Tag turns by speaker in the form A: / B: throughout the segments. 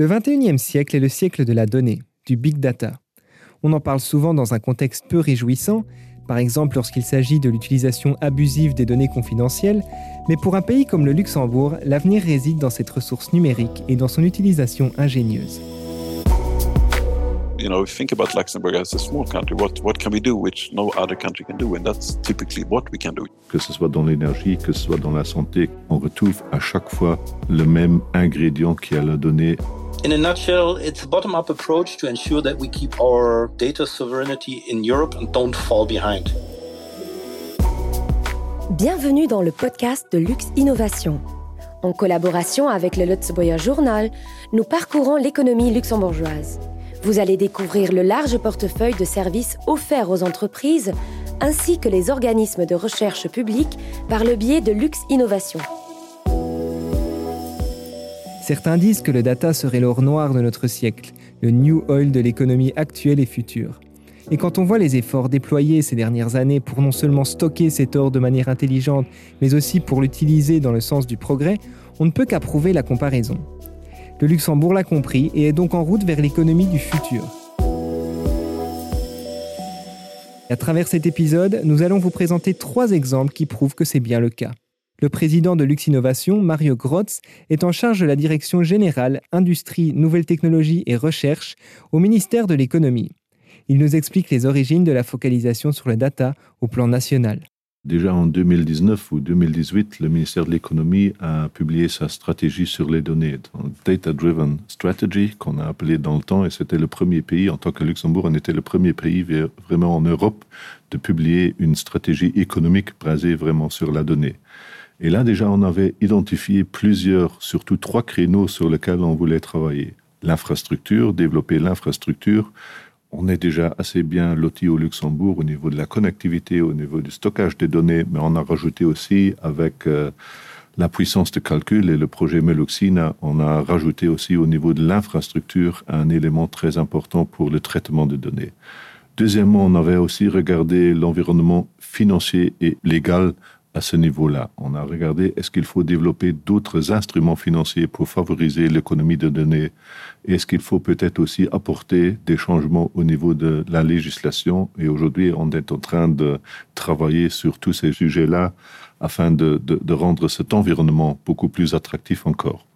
A: Le 21e siècle est le siècle de la donnée, du big data. On en parle souvent dans un contexte peu réjouissant, par exemple lorsqu'il s'agit de l'utilisation abusive des données confidentielles, mais pour un pays comme le Luxembourg, l'avenir réside dans cette ressource numérique et dans son utilisation ingénieuse.
B: You know, if you think about Luxembourg as a small country, what, what can we do which no other country can do? And that's typically what we can do.
C: Que ce soit dans l'énergie, que ce soit dans la santé, on retrouve à chaque fois le même ingrédient qui a la donnée.
D: In a nutshell, it's a bottom up approach to ensure that we keep our data sovereignty in Europe and don't fall behind.
E: Bienvenue dans le podcast de Lux Innovation. En collaboration avec le Luxembourger Journal, nous parcourons l'économie luxembourgeoise. Vous allez découvrir le large portefeuille de services offerts aux entreprises ainsi que les organismes de recherche publics par le biais de Lux Innovation.
A: Certains disent que le data serait l'or noir de notre siècle, le new oil de l'économie actuelle et future. Et quand on voit les efforts déployés ces dernières années pour non seulement stocker cet or de manière intelligente, mais aussi pour l'utiliser dans le sens du progrès, on ne peut qu'approuver la comparaison. Le Luxembourg l'a compris et est donc en route vers l'économie du futur. À travers cet épisode, nous allons vous présenter trois exemples qui prouvent que c'est bien le cas. Le président de Lux Innovation, Mario Grotz, est en charge de la direction générale Industrie, Nouvelles Technologies et Recherche au ministère de l'Économie. Il nous explique les origines de la focalisation sur le data au plan national.
C: Déjà en 2019 ou 2018, le ministère de l'économie a publié sa stratégie sur les données, Data Driven Strategy, qu'on a appelé dans le temps, et c'était le premier pays, en tant que Luxembourg, on était le premier pays vraiment en Europe de publier une stratégie économique basée vraiment sur la donnée. Et là, déjà, on avait identifié plusieurs, surtout trois créneaux sur lesquels on voulait travailler. L'infrastructure, développer l'infrastructure, on est déjà assez bien loti au Luxembourg au niveau de la connectivité, au niveau du stockage des données, mais on a rajouté aussi avec euh, la puissance de calcul et le projet Meluxina, on a rajouté aussi au niveau de l'infrastructure un élément très important pour le traitement des données. Deuxièmement, on avait aussi regardé l'environnement financier et légal à ce niveau-là. On a regardé est-ce qu'il faut développer d'autres instruments financiers pour favoriser l'économie de données? Est-ce qu'il faut peut-être aussi apporter des changements au niveau de la législation? Et aujourd'hui, on est en train de travailler sur tous ces sujets-là afin de, de, de rendre cet environnement beaucoup plus attractif encore.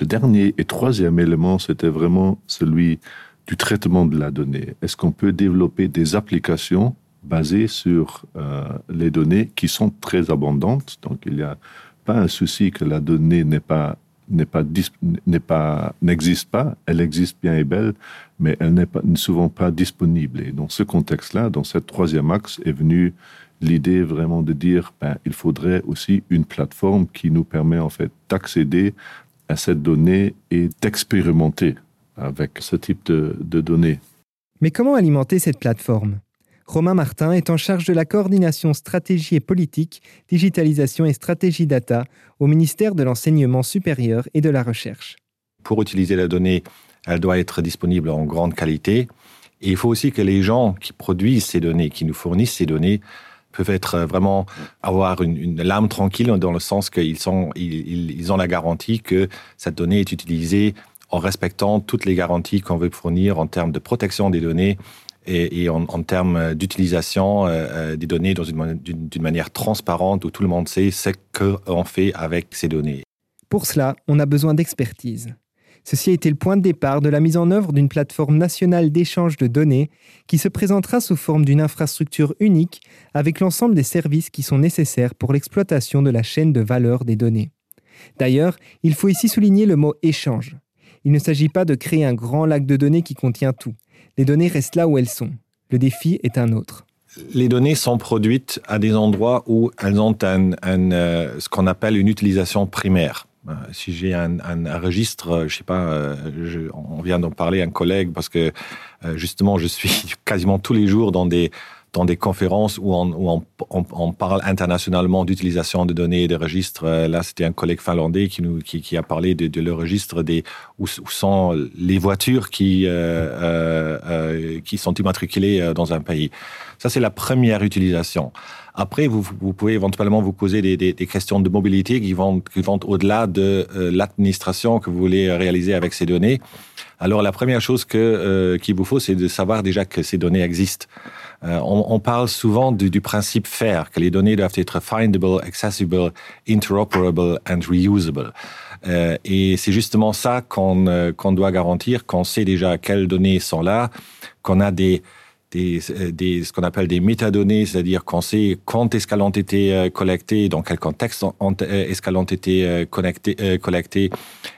C: Le dernier et troisième élément, c'était vraiment celui du traitement de la donnée. Est-ce qu'on peut développer des applications basé sur euh, les données qui sont très abondantes. Donc, il n'y a pas un souci que la donnée n'existe pas. Elle existe bien et belle, mais elle n'est souvent pas disponible. Et dans ce contexte-là, dans cette troisième axe, est venue l'idée vraiment de dire ben, il faudrait aussi une plateforme qui nous permet en fait d'accéder à cette donnée et d'expérimenter avec ce type de données.
A: Mais comment alimenter cette plateforme? Romain Martin est en charge de la coordination stratégie et politique, digitalisation et stratégie data au ministère de l'Enseignement supérieur et de la Recherche.
F: Pour utiliser la donnée, elle doit être disponible en grande qualité. Et il faut aussi que les gens qui produisent ces données, qui nous fournissent ces données, peuvent être vraiment avoir une, une lame tranquille dans le sens qu'ils sont, ils ont la garantie que cette donnée est utilisée en respectant toutes les garanties qu'on veut fournir en termes de protection des données, et, en, termes d'utilisation euh, euh des données d'une manière transparente où tout le monde sait ce qu'on fait avec ces données.
A: Pour cela, on a besoin d'expertise. Ceci a été le point de départ de la mise en œuvre d'une plateforme nationale d'échange de données qui se présentera sous forme d'une infrastructure unique avec l'ensemble des services qui sont nécessaires pour l'exploitation de la chaîne de valeur des données. D'ailleurs, il faut ici souligner le mot échange. Il ne s'agit pas de créer un grand lac de données qui contient tout les données restent là où elles sont. Le défi est un autre.
F: Les données sont produites à des endroits où elles ont un, euh, ce qu'on appelle une utilisation primaire. Euh, si j'ai un, un, registre, je sais pas, euh, on vient d'en parler un collègue parce que euh, justement je suis quasiment tous les jours dans des dans des conférences où on, où on, on, on parle internationalement d'utilisation de données et de registres. Euh, là, c'était un collègue finlandais qui, nous, qui, qui a parlé de, de le registre des, où, où sont les voitures qui, euh, euh, euh qui sont immatriculées euh, dans un pays. Ça, c'est la première utilisation. Après, vous, vous pouvez éventuellement vous poser des, des, des questions de mobilité qui vont, qui vont au-delà de l'administration que vous voulez réaliser avec ces données. Alors, la première chose que qu'il vous faut, c'est de savoir déjà que ces données existent. Euh, on, on, parle souvent du, du, principe FAIR, que les données doivent être findable, accessible, interoperable and reusable. Euh, et c'est justement ça qu'on euh, qu doit garantir, qu'on sait déjà quelles données sont là, qu'on a des, des, euh, des, ce qu'on appelle des métadonnées, c'est-à-dire qu'on sait quand est-ce qu'elles ont été euh, collectées, dans quel contexte est-ce qu'elles ont été collectées.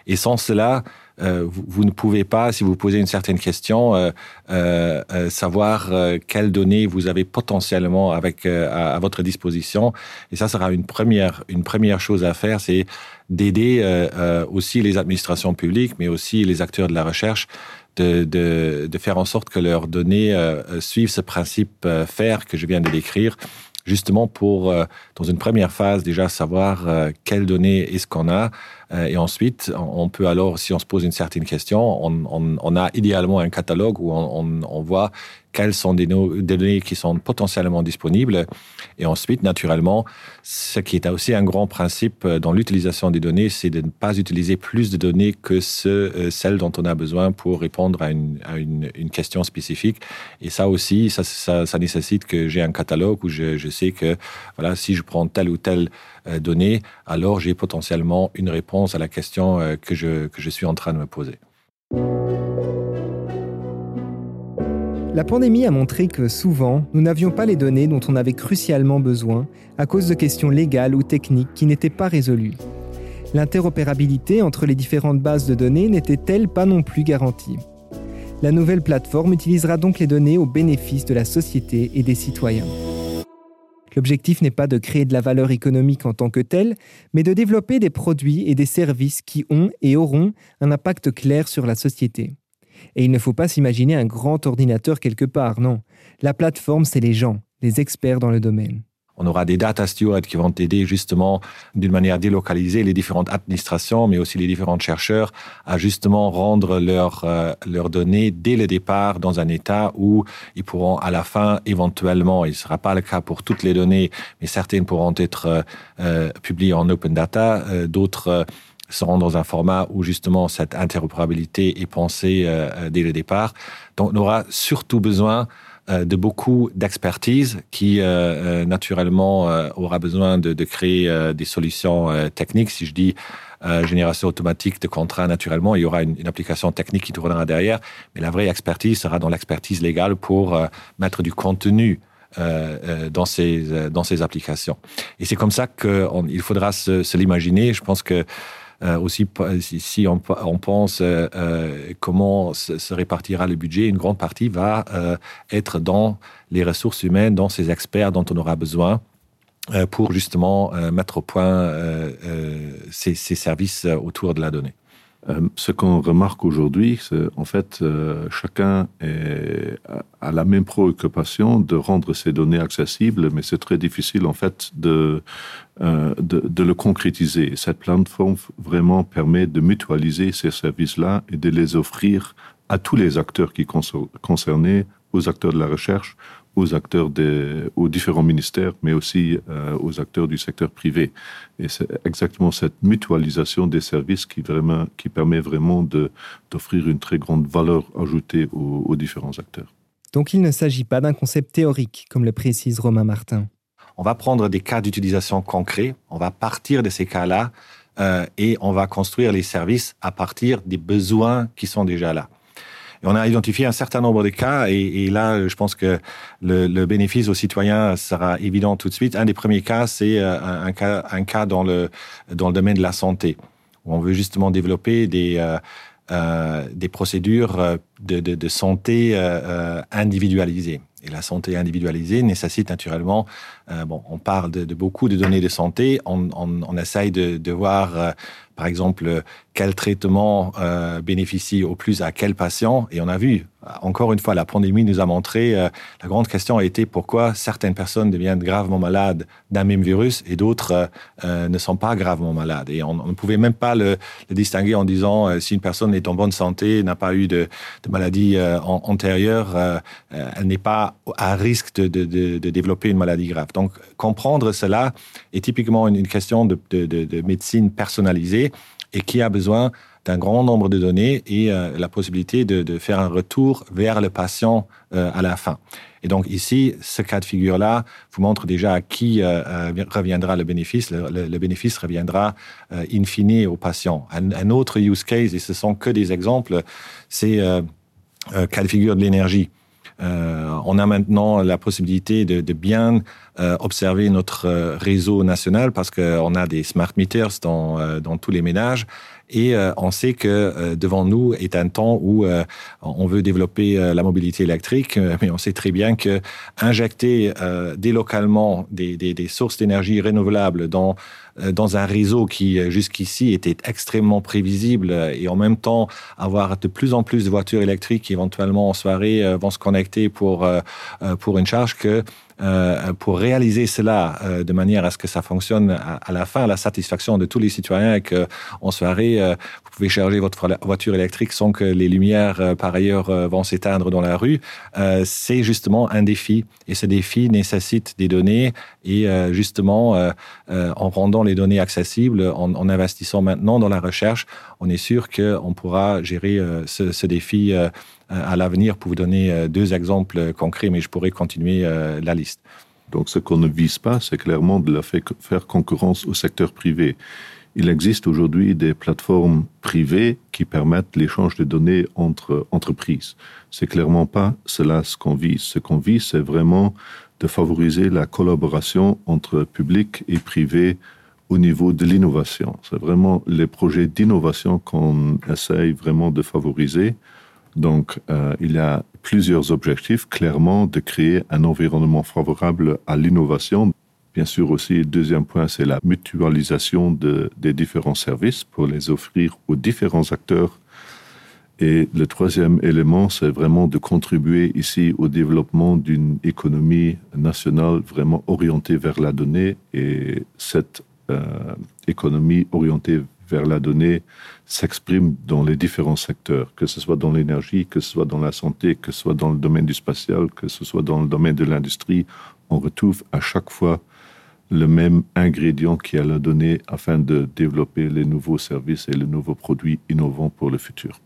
F: Et sans cela, euh, vous, ne pouvez pas, si vous posez une certaine question, euh, euh, euh savoir euh, quelles données vous avez potentiellement avec euh, à, votre disposition. Et ça sera une première, une première chose à faire, c'est d'aider aussi les administrations publiques, mais aussi les acteurs de la recherche de, faire en sorte que leurs données suivent ce principe faire que je viens de décrire justement pour, euh, dans une première phase, déjà savoir euh, quelles données est-ce qu'on a. Euh, et ensuite, on peut alors, si on se pose une certaine question, on, a idéalement un catalogue où on, voit quelles sont des, données qui sont potentiellement disponibles. Et ensuite, naturellement, ce qui est aussi un grand principe dans l'utilisation des données, c'est de ne pas utiliser plus de données que euh, celles dont on a besoin pour répondre à une, question spécifique. Et ça aussi, ça, nécessite que j'ai un catalogue où je, sais que voilà, si je prends telle ou telle euh, donnée, alors j'ai potentiellement une réponse à la question euh, que je, que je suis en train de me poser.
A: La pandémie a montré que souvent, nous n'avions pas les données dont on avait crucialement besoin à cause de questions légales ou techniques qui n'étaient pas résolues. L'interopérabilité entre les différentes bases de données n'était-elle pas non plus garantie? La nouvelle plateforme utilisera donc les données au bénéfice de la société et des citoyens. L'objectif n'est pas de créer de la valeur économique en tant que telle, mais de développer des produits et des services qui ont et auront un impact clair sur la société. Et il ne faut pas s'imaginer un grand ordinateur quelque part, non. La plateforme, c'est les gens, les experts dans le domaine.
F: On aura des data stewards qui vont aider justement d'une manière délocalisée les différentes administrations, mais aussi les différents chercheurs à justement rendre leurs euh, leurs données dès le départ dans un état où ils pourront à la fin éventuellement, il ne sera pas le cas pour toutes les données, mais certaines pourront être euh, euh publiées en open data, euh, d'autres euh, seront dans un format où justement cette interopérabilité est pensée dès le départ. Donc on aura surtout besoin de beaucoup d'expertise qui euh, euh, naturellement euh, aura besoin de, de créer euh, des solutions euh, techniques. Si je dis euh, génération automatique de contrats naturellement, il y aura une, une application technique qui tournera derrière, mais la vraie expertise sera dans l'expertise légale pour euh, mettre du contenu euh, euh, dans ces euh, dans ces applications. Et c'est comme ça qu'il faudra se, se l'imaginer. Je pense que euh, aussi si, on, pense euh, euh, comment se, répartira le budget, une grande partie va être dans les ressources humaines, dans ces experts dont on aura besoin pour justement mettre au point ces services autour de la donnée.
C: Euh, ce qu'on remarque aujourd'hui, c'est en fait euh, chacun est, a la même préoccupation de rendre ces données accessibles, mais c'est très difficile en fait de, euh, de, de le concrétiser. Cette plateforme vraiment permet de mutualiser ces services-là et de les offrir à tous les acteurs qui concernés, aux acteurs de la recherche, aux acteurs des, aux différents ministères, mais aussi euh, aux acteurs du secteur privé. Et c'est exactement cette mutualisation des services qui, vraiment, qui permet vraiment d'offrir une très grande valeur ajoutée aux, aux différents acteurs.
A: Donc il ne s'agit pas d'un concept théorique, comme le précise Romain Martin.
F: On va prendre des cas d'utilisation concrets, on va partir de ces cas-là euh, et on va construire les services à partir des besoins qui sont déjà là. On a identifié un certain nombre de cas et, là, je pense que le, bénéfice aux citoyens sera évident tout de suite. Un des premiers cas, c'est euh, un, cas, dans, le, dans le domaine de la santé, où on veut justement développer des, euh, euh, des procédures de, santé individualisées. Et la santé individualisée nécessite naturellement, euh, on parle de, beaucoup de données de santé, on, on, essaye de, voir, euh, par exemple, quel traitement euh, bénéficie au plus à quel patient. Et on a vu encore une fois, la pandémie nous a montré, la grande question a été pourquoi certaines personnes deviennent gravement malades d'un même virus et d'autres ne sont pas gravement malades. Et on, ne pouvait même pas le, distinguer en disant si une personne est en bonne santé, n'a pas eu de, maladie antérieure, elle n'est pas à risque de, développer une maladie grave. Donc, comprendre cela est typiquement une, question de, médecine personnalisée et qui a besoin d'un grand nombre de données et euh, la possibilité de, faire un retour vers le patient euh, à la fin. Et donc ici, ce cas de figure-là vous montre déjà à qui euh, reviendra le bénéfice. Le, le, bénéfice reviendra in fine au patient. Un, un, autre use case, et ce sont que des exemples, c'est cas de figure de l'énergie. Euh, on a maintenant la possibilité de, bien euh, observer notre réseau national parce qu'on a des smart meters dans, dans tous les ménages et euh, on sait que euh, devant nous est un temps où euh, on veut développer la mobilité électrique, mais on sait très bien que injecter délocalement des, des, des sources d'énergie renouvelables dans dans un réseau qui jusqu'ici était extrêmement prévisible et en même temps avoir de plus en plus de voitures électriques qui éventuellement en soirée vont se connecter pour pour une charge que euh, pour réaliser cela euh, de manière à ce que ça fonctionne à, la fin, à la satisfaction de tous les citoyens et qu'en soirée, euh, vous pouvez charger votre voiture électrique sans que les lumières, par ailleurs, vont s'éteindre dans la rue, c'est justement un défi. Et ce défi nécessite des données et justement, en rendant les données accessibles, en, en, investissant maintenant dans la recherche, on est sûr qu'on pourra gérer ce, défi euh, à l'avenir pour vous donner euh, deux exemples concrets, mais je pourrais continuer euh, la liste.
C: Donc ce qu'on ne vise pas, c'est clairement de la faire concurrence au secteur privé. Il existe aujourd'hui des plateformes privées qui permettent l'échange de données entre entreprises. C'est clairement pas cela ce qu'on vise. Ce qu'on vise, c'est vraiment de favoriser la collaboration entre public et privé au niveau de l'innovation. C'est vraiment les projets d'innovation qu'on essaye vraiment de favoriser. Donc, euh, il y a plusieurs objectifs, clairement, de créer un environnement favorable à l'innovation. Bien sûr aussi, deuxième point, c'est la mutualisation de, des différents services pour les offrir aux différents acteurs. Et le troisième élément, c'est vraiment de contribuer ici au développement d'une économie nationale vraiment orientée vers la donnée. Et cette euh, économie orientée vers la donnée s'exprime dans les différents secteurs, que ce soit dans l'énergie, que ce soit dans la santé, que ce soit dans le domaine du spatial, que ce soit dans le domaine de l'industrie. On retrouve à chaque fois le même ingrédient qui a la donnée afin de développer les nouveaux services et les nouveaux produits innovants pour le futur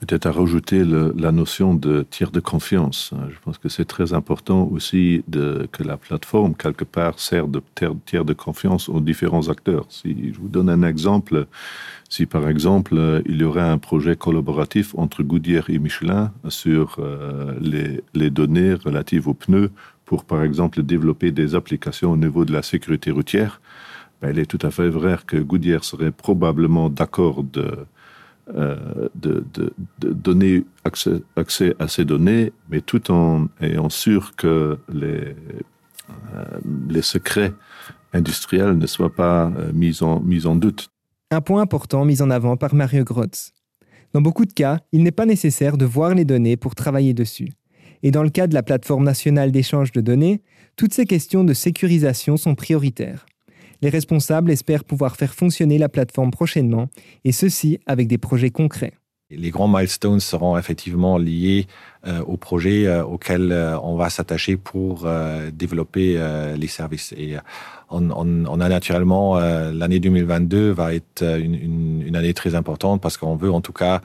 C: peut-être à rajouter la notion de tiers de confiance. Je pense que c'est très important aussi que la plateforme, quelque part, sert de tiers de confiance aux différents acteurs. Si je vous donne un exemple, si par exemple il y aurait un projet collaboratif entre Goodyear et Michelin sur euh, les, les données relatives aux pneus pour par exemple développer des applications au niveau de la sécurité routière, ben, il est tout à fait vrai que Goodyear serait probablement d'accord de euh, de, donner accès, accès à ces données, mais tout en ayant sûr que les, euh, les secrets industriels ne soient pas euh, mis, en, mis en doute.
A: Un point important mis en avant par Mario Grotz. Dans beaucoup de cas, il n'est pas nécessaire de voir les données pour travailler dessus. Et dans le cas de la plateforme nationale d'échange de données, toutes ces questions de sécurisation sont prioritaires. Les responsables espèrent pouvoir faire fonctionner la plateforme prochainement, et ceci avec des projets concrets.
F: Les grands milestones seront effectivement liés euh, au projet euh, auquel euh, on va s'attacher pour développer les services. Et on, a naturellement l'année 2022 va être une année très importante parce qu'on veut en tout cas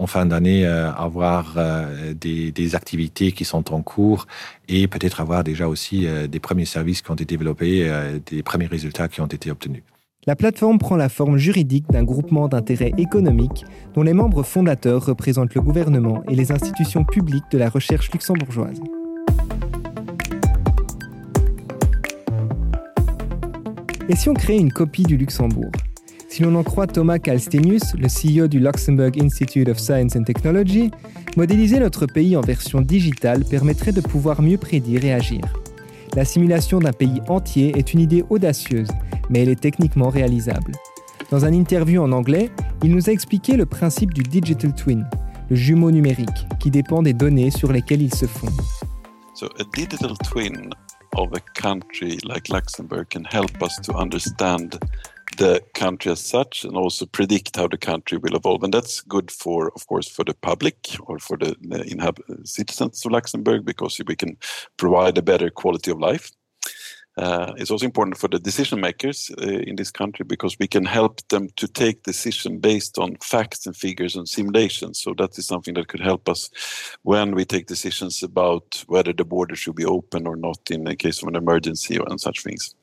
F: en fin d'année euh, avoir euh, des, activités qui sont en cours et peut-être avoir déjà aussi euh, des premiers services qui ont été développés, des premiers résultats qui ont été obtenus.
A: La plateforme prend la forme juridique d'un groupement d'intérêt économique dont les membres fondateurs représentent le gouvernement et les institutions publiques de la recherche luxembourgeoise. Et si on crée une copie du Luxembourg? Si l'on en croit Thomas Kalstenius, le CEO du Luxembourg Institute of Science and Technology, modéliser notre pays en version digitale permettrait de pouvoir mieux prédire et agir. La simulation d'un pays entier est une idée audacieuse, mais elle est techniquement réalisable. Dans un interview en anglais, il nous a expliqué le principe du digital twin, le jumeau numérique, qui dépend des données sur lesquelles il se fonde.
B: So digital twin of a country Luxembourg can help us to understand the country as such and also predict how the country will evolve. And that's good for, of course, for the public or for the, the citizens of Luxembourg because we can provide a better quality of life. Uh, it's also important for the decision makers uh, in this country because we can help them to take decision based on facts and figures and simulations. So that is something that could help us when we take decisions about whether the border should be open or not in the case of an emergency and such things.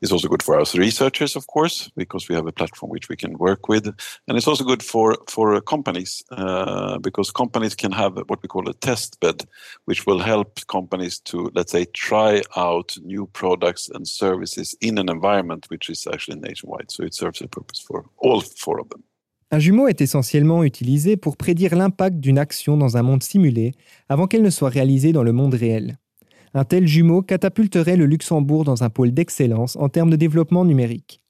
B: It's also good for us researchers, of course, because we have a platform which we can work with, and it's also good for for companies uh, because companies can have what we call a test bed, which will help companies to let's say try out new products products and services in an environment which is actually nationwide. So it serves a purpose for all four of them.
A: Un jumeau est essentiellement utilisé pour prédire l'impact d'une action dans un monde simulé avant qu'elle ne soit réalisée dans le monde réel. Un tel jumeau catapulterait le Luxembourg dans un pôle d'excellence en termes de développement numérique.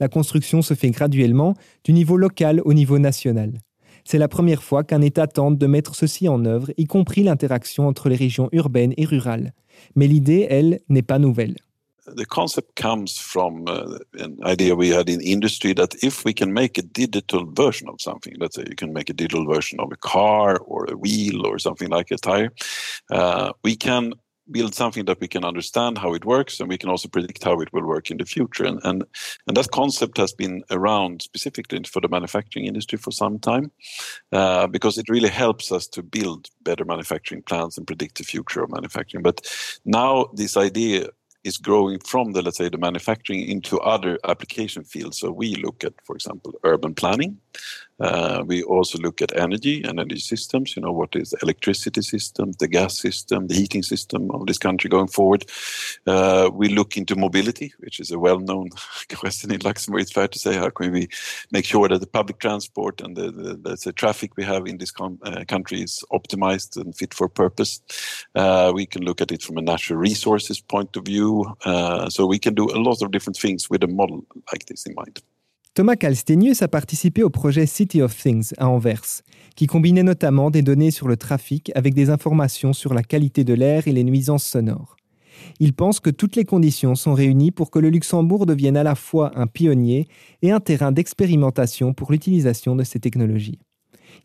A: La construction se fait graduellement du niveau local au niveau national. C'est la première fois qu'un État tente de mettre ceci en œuvre, y compris l'interaction entre les régions urbaines et rurales. Mais l'idée, elle, n'est pas nouvelle.
B: The concept comes from uh, an idea we had in industry that if we can make a digital version of something, let's say you can make a digital version of a car or a wheel or something like a tire, uh, we can build something that we can understand how it works and we can also predict how it will work in the future. And and, and that concept has been around specifically for the manufacturing industry for some time uh, because it really helps us to build better manufacturing plans and predict the future of manufacturing. But now this idea is growing from the let's say the manufacturing into other application fields. So we look at, for example, urban planning. Uh, we also look at energy, and energy systems. You know what is the electricity system, the gas system, the heating system of this country going forward. Uh, we look into mobility, which is a well-known question in Luxembourg. It's fair to say how can we make sure that the public transport and the, the, the traffic we have in this uh, country is optimized and fit for purpose. Uh, we can look at it from a natural resources point of view. Uh, so we can do a lot of different things with a model like this in mind.
A: Thomas Calstenius a participé au projet City of Things à Anvers, qui combinait notamment des données sur le trafic avec des informations sur la qualité de l'air et les nuisances sonores. Il pense que toutes les conditions sont réunies pour que le Luxembourg devienne à la fois un pionnier et un terrain d'expérimentation pour l'utilisation de ces technologies.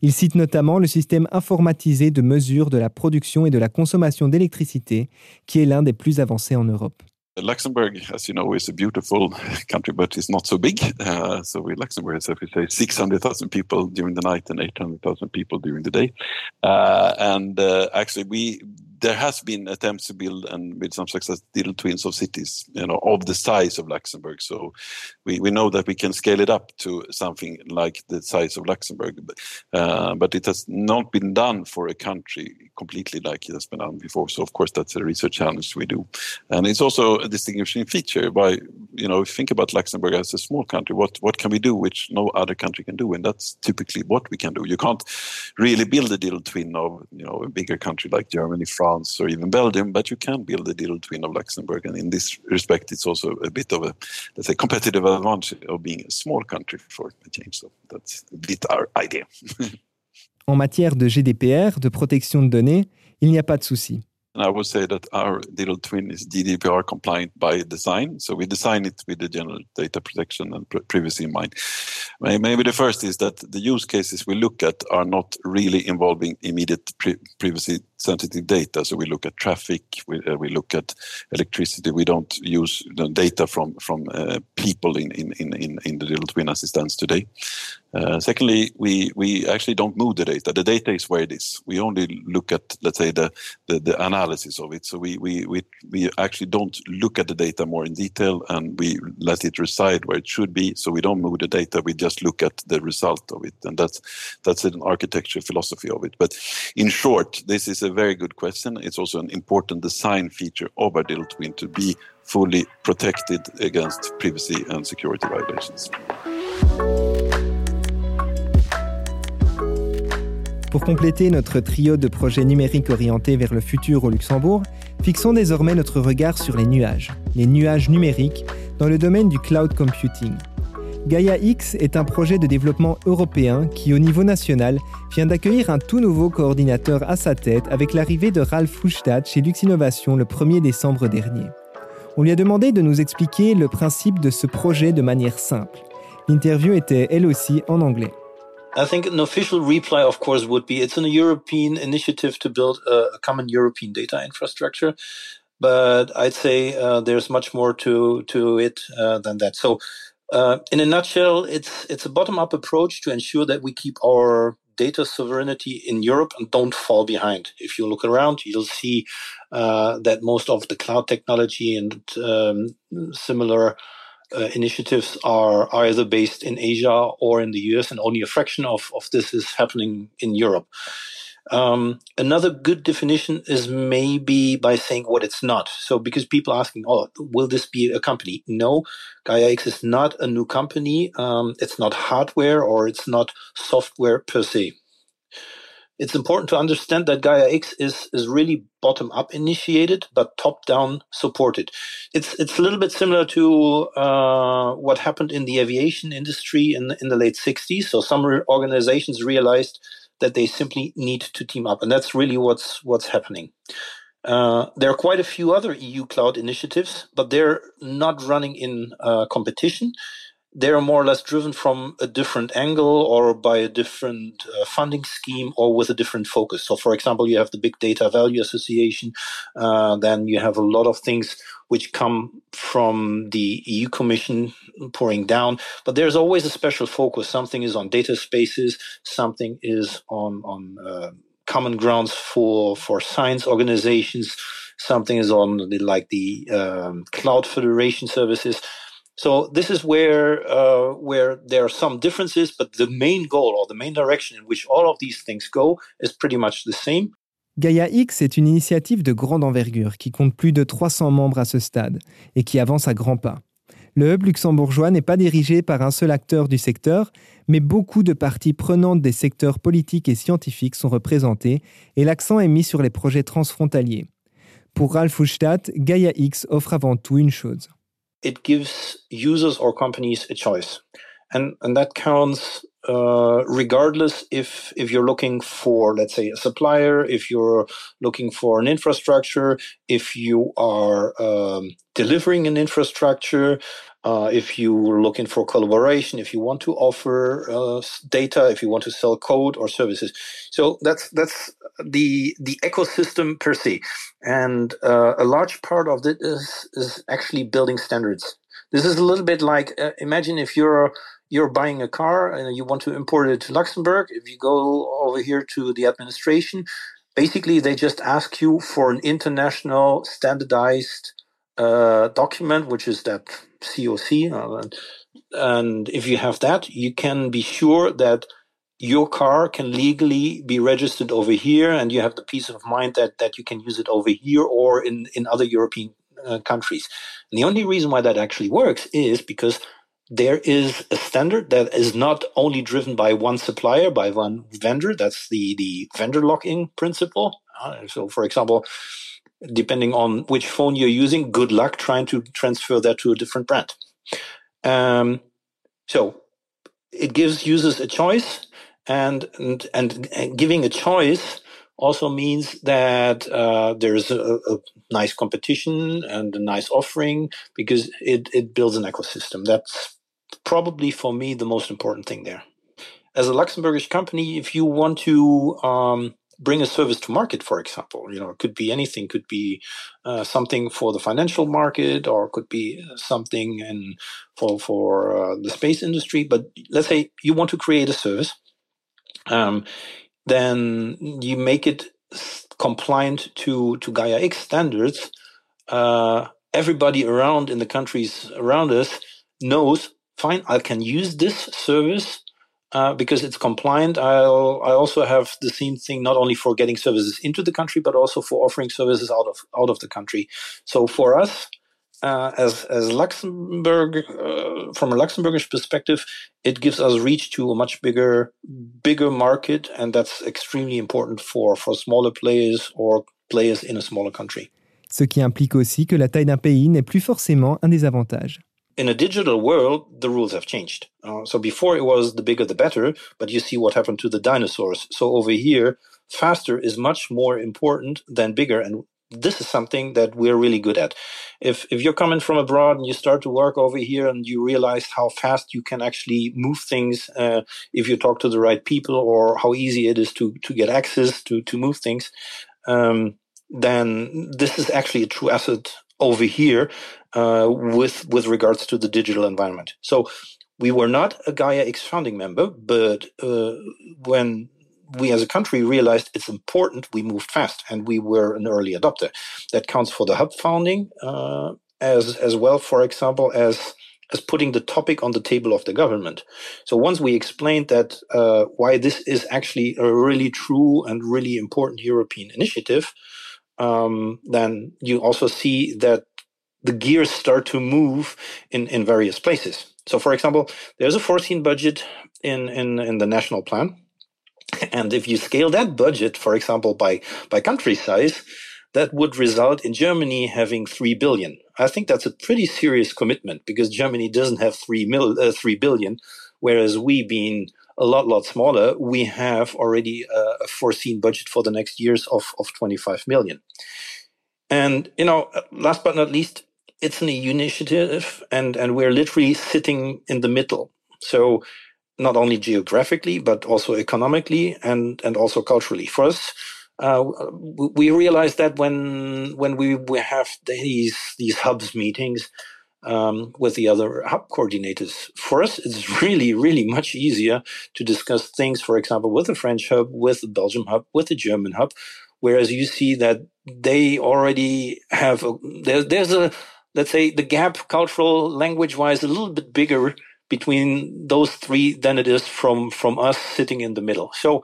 A: Il cite notamment le système informatisé de mesure de la production et de la consommation d'électricité, qui est l'un des plus avancés en Europe.
B: Luxembourg, as you know, is a beautiful country, but it's not so big. Uh, so we Luxembourg has, if we say, 600,000 people during the night and 800,000 people during the day. Uh, and uh, actually, we there has been attempts to build and with some success digital twins of cities you know of the size of luxembourg. So we, we know that we can scale it up to something like the size of luxembourg but, uh, but it has not been done for a country completely like it has been done before. So of course that's a research challenge we do. And it's also a distinguishing feature by you know think about luxembourg as a small country what what can we do which no other country can do? And that's typically what we can do. You can't really build a digital twin of you know a bigger country like germany france France or even Belgium, but you can build a digital twin of Luxembourg. And in this respect, it's also a bit of a, let's say, competitive advantage of being a small country for a change. So that's a bit our idea.
A: en matière de GDPR, de protection de données, il n'y a pas de souci.
B: And I would say that our digital twin is GDPR compliant by design. So we design it with the general data protection and privacy in mind. Maybe the first is that the use cases we look at are not really involving immediate privacy sensitive data. So we look at traffic, we, uh, we look at electricity. We don't use the data from from uh, people in, in, in, in the digital twin assistance today. Uh, secondly, we, we actually don't move the data. The data is where it is. We only look at, let's say, the, the, the analysis of it. So we, we, we, we actually don't look at the data more in detail and we let it reside where it should be. So we don't move the data. We just look at the result of it. And that's, that's an architecture philosophy of it. But in short, this is a very good question. It's also an important design feature of a digital twin to be fully protected against privacy and security violations.
A: Pour compléter notre trio de projets numériques orientés vers le futur au Luxembourg, fixons désormais notre regard sur les nuages, les nuages numériques dans le domaine du cloud computing. Gaia X est un projet de développement européen qui, au niveau national, vient d'accueillir un tout nouveau coordinateur à sa tête avec l'arrivée de Ralph Fuchstadt chez Lux Innovation le 1er décembre dernier. On lui a demandé de nous expliquer le principe de ce projet de manière simple. L'interview était elle aussi en anglais.
D: I think an official reply, of course, would be it's a European initiative to build a common European data infrastructure. But I'd say uh, there's much more to to it uh, than that. So, uh, in a nutshell, it's it's a bottom-up approach to ensure that we keep our data sovereignty in Europe and don't fall behind. If you look around, you'll see uh, that most of the cloud technology and um, similar uh, initiatives are either based in Asia or in the US, and only a fraction of, of this is happening in Europe. Um, another good definition is maybe by saying what it's not. So, because people are asking, "Oh, will this be a company?" No, Gaia X is not a new company. Um, it's not hardware or it's not software per se it's important to understand that Gaia X is, is really bottom up initiated, but top down supported. It's, it's a little bit similar to uh, what happened in the aviation industry in, in the late 60s. So some organizations realized that they simply need to team up. And that's really what's, what's happening. Uh, there are quite a few other EU cloud initiatives, but they're not running in uh, competition they're more or less driven from a different angle or by a different uh, funding scheme or with a different focus. So, for example, you have the Big Data Value Association, uh, then you have a lot of things which come from the EU Commission pouring down, but there's always a special focus. Something is on data spaces, something is on on uh, common grounds for for science organizations, something is on the, like the um, cloud federation services. So this is where uh, where there are some differences, but the main goal or the main direction in which all of these things go is pretty much the same.
A: Gaia X est une initiative de grande envergure qui compte plus de 300 membres à ce stade et qui avance à grands pas. Le hub luxembourgeois n'est pas dirigé par un seul acteur du secteur, mais beaucoup de parties prenantes des secteurs politiques et scientifiques sont représentées et l'accent est mis sur les projets transfrontaliers. Pour Ralph Hustadt, Gaia X offre avant tout une chose
D: it gives users or companies a choice. And, and that counts uh, regardless if if you're looking for let's say a supplier if you're looking for an infrastructure if you are um, delivering an infrastructure uh, if you're looking for collaboration if you want to offer uh, data if you want to sell code or services. So that's that's the the ecosystem per se. And uh, a large part of it is is actually building standards. This is a little bit like uh, imagine if you're you're buying a car and you want to import it to Luxembourg. If you go over here to the administration, basically they just ask you for an international standardized uh, document, which is that COC. Uh, and if you have that, you can be sure that your car can legally be registered over here and you have the peace of mind that, that you can use it over here or in, in other European uh, countries. And the only reason why that actually works is because there is a standard that is not only driven by one supplier, by one vendor. That's the, the vendor lock-in principle. Uh, so, for example, depending on which phone you're using, good luck trying to transfer that to a different brand. Um, so it gives users a choice, and and, and giving a choice also means that uh, there's a, a, nice competition and a nice offering because it, it builds an ecosystem. That's probably for me the most important thing there. As a Luxembourgish company, if you want to um, bring a service to market, for example, you know, it could be anything, could be uh, something for the financial market, or could be something in for for uh, the space industry. But let's say you want to create a service, um, then you make it compliant to to Gaia X standards. Uh, everybody around in the countries around us knows fine, I can use this service uh, because it's compliant. I'll I also have the same thing not only for getting services into the country, but also for offering services out of out of the country. So for us, uh, as as Luxembourg, uh, from a Luxembourgish perspective, it gives us reach to a much bigger bigger market, and that's extremely important for for smaller players or players in a smaller country.
A: Ce qui implique aussi que la taille d'un pays n'est plus forcément un désavantage.
D: In a digital world, the rules have changed. Uh, so before it was the bigger the better, but you see what happened to the dinosaurs. So over here, faster is much more important than bigger. And this is something that we're really good at. If if you're coming from abroad and you start to work over here and you realize how fast you can actually move things uh, if you talk to the right people or how easy it is to to get access to to move things, um, then this is actually a true asset over here uh, with with regards to the digital environment. So we were not a Gaia X founding member, but uh, when we as a country realized it's important, we moved fast and we were an early adopter. That counts for the hub founding uh, as as well, for example, as as putting the topic on the table of the government. So once we explained that uh, why this is actually a really true and really important European initiative, um, then you also see that the gears start to move in, in various places. So, for example, there's a 14 budget in, in, in the national plan. And if you scale that budget, for example, by, by country size, that would result in Germany having 3 billion. I think that's a pretty serious commitment because Germany doesn't have 3, mil, uh, 3 billion, whereas we, being a lot, lot smaller, we have already uh, a foreseen budget for the next years of, of 25 million. And, you know, last but not least, it's an EU initiative and, and we're literally sitting in the middle. So not only geographically, but also economically and, and also culturally. For us, uh, we realized that when when we, we have these these hubs meetings um, with the other hub coordinators, for us it's really really much easier to discuss things, for example, with the French hub, with the Belgium hub, with the German hub, whereas you see that they already have a, there, there's a let's say the gap cultural language wise a little bit bigger between those three than it is from from us sitting in the middle. So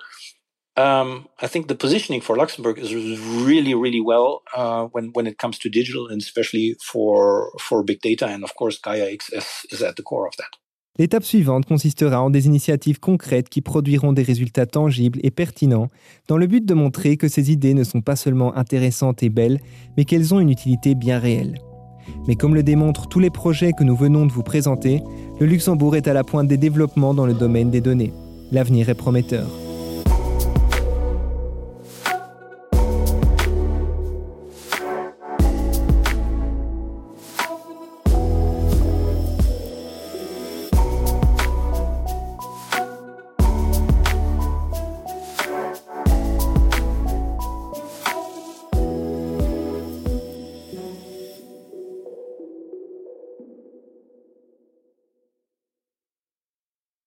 D: um, I think the positioning for Luxembourg is really, really well uh, when it comes to digital, and especially for for big data. And of course, Gaia X is at the core of that.
A: L'étape suivante consistera en des initiatives concrètes qui produiront des résultats tangibles et pertinents dans le but de montrer que ces idées ne sont pas seulement intéressantes et belles, mais qu'elles ont une utilité bien réelle. Mais comme le démontrent tous les projets que nous venons de vous présenter, le Luxembourg est à la pointe des développements dans le domaine des données. L'avenir est prometteur.